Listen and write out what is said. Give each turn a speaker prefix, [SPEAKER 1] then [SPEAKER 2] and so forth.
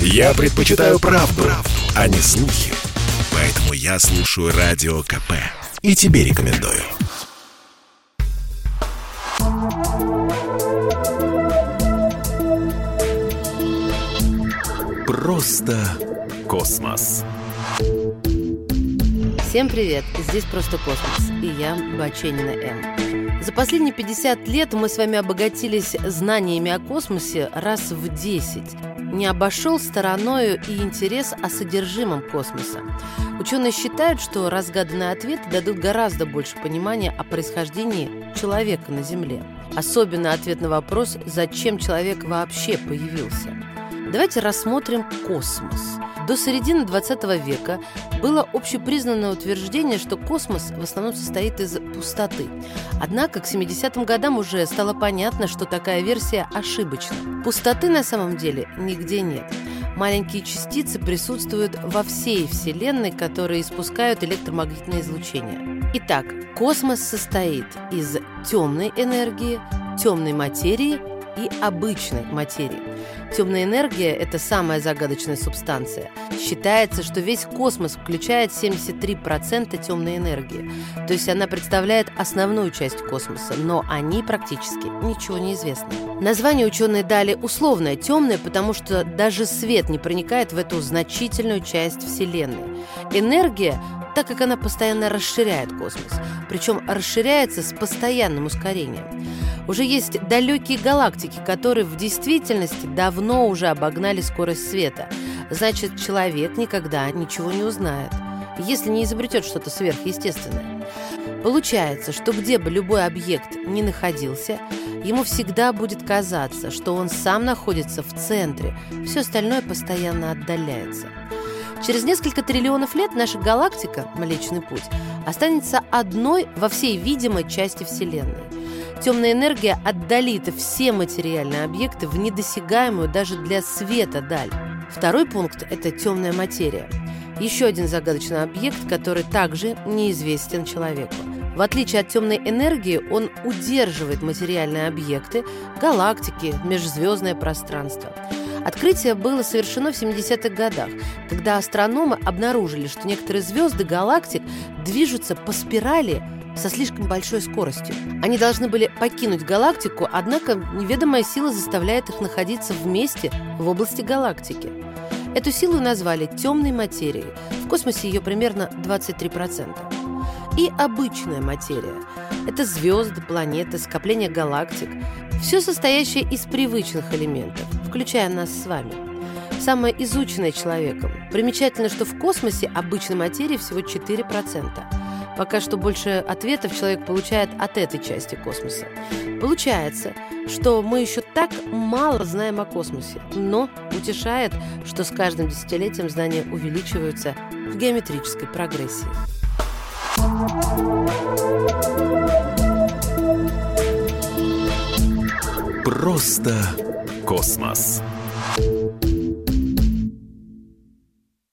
[SPEAKER 1] Я предпочитаю правду, правду, а не слухи. Поэтому я слушаю Радио КП. И тебе рекомендую. Просто космос.
[SPEAKER 2] Всем привет! Здесь «Просто космос» и я, Баченина М. За последние 50 лет мы с вами обогатились знаниями о космосе раз в 10. Не обошел стороною и интерес о содержимом космоса. Ученые считают, что разгаданные ответы дадут гораздо больше понимания о происхождении человека на Земле. Особенно ответ на вопрос, зачем человек вообще появился. Давайте рассмотрим космос. До середины 20 века было общепризнанное утверждение, что космос в основном состоит из пустоты. Однако к 70-м годам уже стало понятно, что такая версия ошибочна. Пустоты на самом деле нигде нет. Маленькие частицы присутствуют во всей Вселенной, которые испускают электромагнитное излучение. Итак, космос состоит из темной энергии, темной материи и обычной материи. Темная энергия – это самая загадочная субстанция. Считается, что весь космос включает 73% темной энергии. То есть она представляет основную часть космоса, но о ней практически ничего не известно. Название ученые дали условное «темное», потому что даже свет не проникает в эту значительную часть Вселенной. Энергия так как она постоянно расширяет космос, причем расширяется с постоянным ускорением. Уже есть далекие галактики, которые в действительности давно уже обогнали скорость света. Значит, человек никогда ничего не узнает, если не изобретет что-то сверхъестественное. Получается, что где бы любой объект ни находился, ему всегда будет казаться, что он сам находится в центре, все остальное постоянно отдаляется. Через несколько триллионов лет наша галактика, Млечный Путь, останется одной во всей видимой части Вселенной. Темная энергия отдалит все материальные объекты в недосягаемую даже для света даль. Второй пункт – это темная материя. Еще один загадочный объект, который также неизвестен человеку. В отличие от темной энергии, он удерживает материальные объекты, галактики, межзвездное пространство. Открытие было совершено в 70-х годах, когда астрономы обнаружили, что некоторые звезды галактик движутся по спирали со слишком большой скоростью. Они должны были покинуть галактику, однако неведомая сила заставляет их находиться вместе в области галактики. Эту силу назвали темной материей. В космосе ее примерно 23%. И обычная материя. Это звезды, планеты, скопления галактик. Все состоящее из привычных элементов, включая нас с вами. Самое изученное человеком. Примечательно, что в космосе обычной материи всего 4%. Пока что больше ответов человек получает от этой части космоса. Получается, что мы еще так мало знаем о космосе, но утешает, что с каждым десятилетием знания увеличиваются в геометрической прогрессии.
[SPEAKER 1] Просто космос.